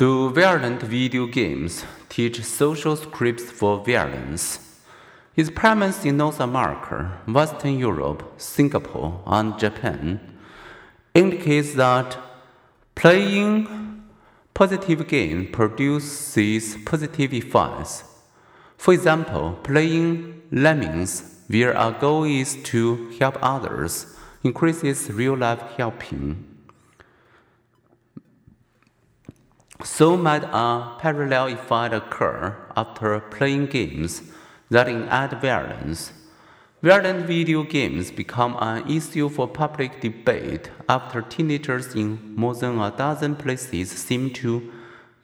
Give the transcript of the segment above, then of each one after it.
Do violent video games teach social scripts for violence? Its premise in North America, Western Europe, Singapore, and Japan indicates that playing positive games produces positive effects. For example, playing Lemmings, where our goal is to help others, increases real life helping. So might a parallel effect occur after playing games that in enact violence. Violent video games become an issue for public debate after teenagers in more than a dozen places seem to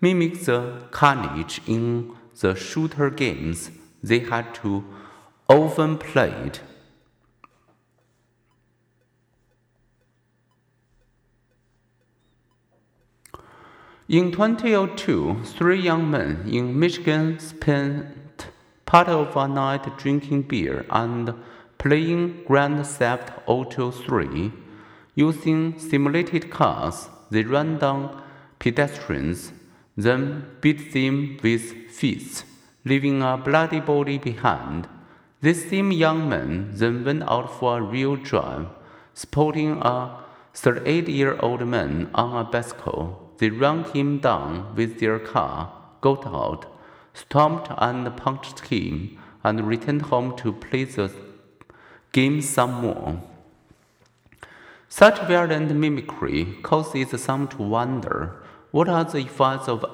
mimic the carnage in the shooter games they had to often played. In 2002, three young men in Michigan spent part of a night drinking beer and playing Grand Theft Auto 3. Using simulated cars, they ran down pedestrians, then beat them with fists, leaving a bloody body behind. These same young men then went out for a real drive, sporting a 38 year old man on a bicycle they ran him down with their car, got out, stomped and punched him, and returned home to play the game some more. Such violent mimicry causes some to wonder what are the effects of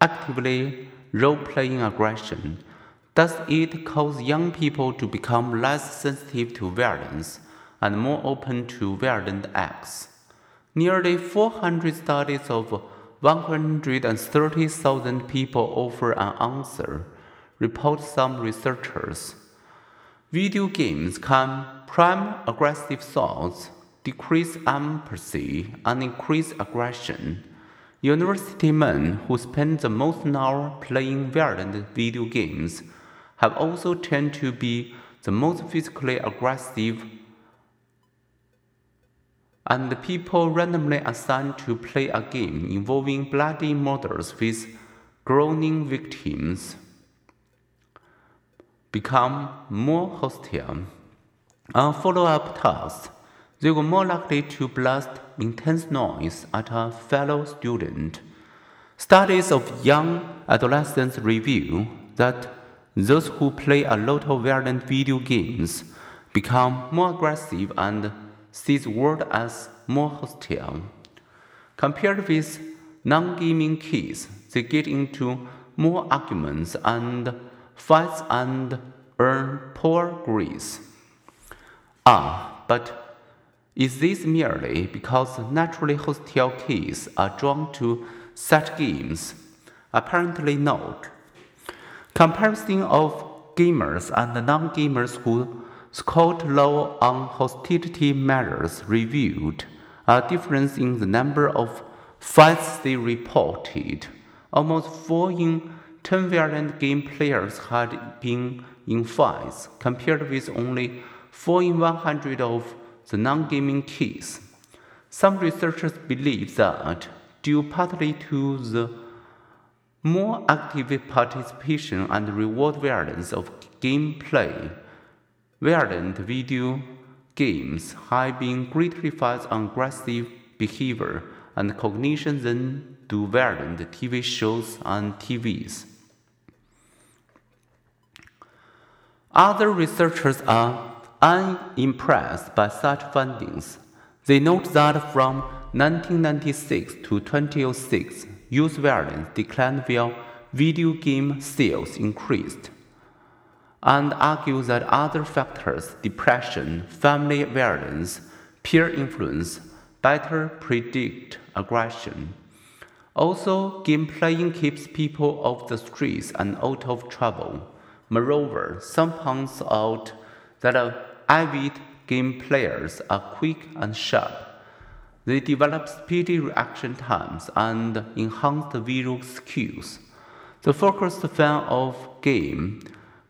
actively role playing aggression? Does it cause young people to become less sensitive to violence and more open to violent acts? Nearly 400 studies of 130,000 people offer an answer, report some researchers. Video games can prime aggressive thoughts, decrease empathy, and increase aggression. University men who spend the most hour playing violent video games have also tend to be the most physically aggressive and people randomly assigned to play a game involving bloody murders with groaning victims become more hostile. On follow up tasks, they were more likely to blast intense noise at a fellow student. Studies of young adolescents reveal that those who play a lot of violent video games become more aggressive and sees world as more hostile. Compared with non gaming kids, they get into more arguments and fights and earn poor grades. Ah, but is this merely because naturally hostile kids are drawn to such games? Apparently not. Comparison of gamers and non gamers who scored Law on hostility measures revealed a difference in the number of fights they reported. Almost 4 in 10 violent game players had been in fights, compared with only 4 in 100 of the non gaming kids. Some researchers believe that, due partly to the more active participation and reward violence of gameplay, Violent video games have been greatly focused on aggressive behavior and cognition than do violent TV shows and TVs. Other researchers are unimpressed by such findings. They note that from 1996 to 2006, youth violence declined while video game sales increased and argue that other factors, depression, family violence, peer influence, better predict aggression. Also, game playing keeps people off the streets and out of trouble. Moreover, some points out that uh, avid game players are quick and sharp. They develop speedy reaction times and enhanced visual skills. The focused fan of game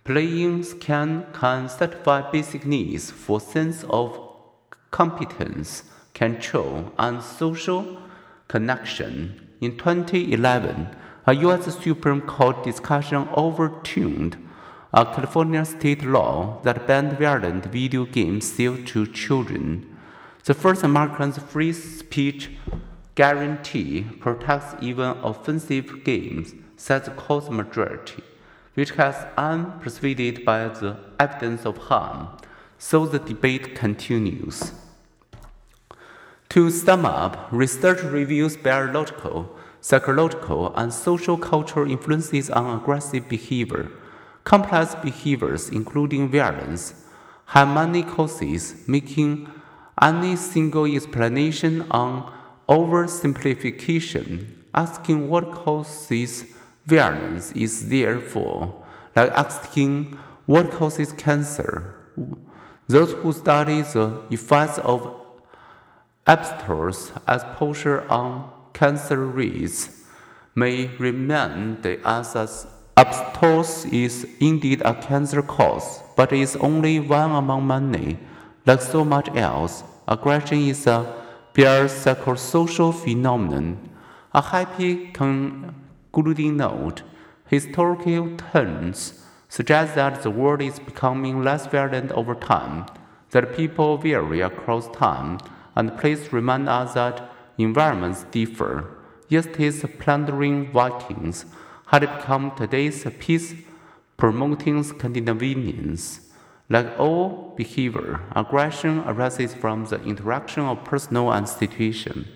Playing can, can satisfy basic needs for sense of competence, control, and social connection. in 2011, a U.S. Supreme Court discussion overturned a California state law that banned violent video games sold to children. The First Amendment's free speech guarantee protects even offensive games, says the court's majority, which has unpersuaded by the evidence of harm. So the debate continues. To sum up, research reviews biological, psychological, and social cultural influences on aggressive behavior. Complex behaviors, including violence, have many causes, making any single explanation on oversimplification. Asking what causes violence is therefore like asking what causes cancer. Those who study the effects of asbestos exposure on cancer rates may remain the answer Asbestos is indeed a cancer cause, but is only one among many. Like so much else, aggression is a biopsychosocial phenomenon. A happy concluding note. Historical trends suggest that the world is becoming less violent over time, that people vary across time, and place remind us that environments differ. Yesterday's plundering Vikings had become today's peace promoting Scandinavians. Like all behavior, aggression arises from the interaction of personal and situation.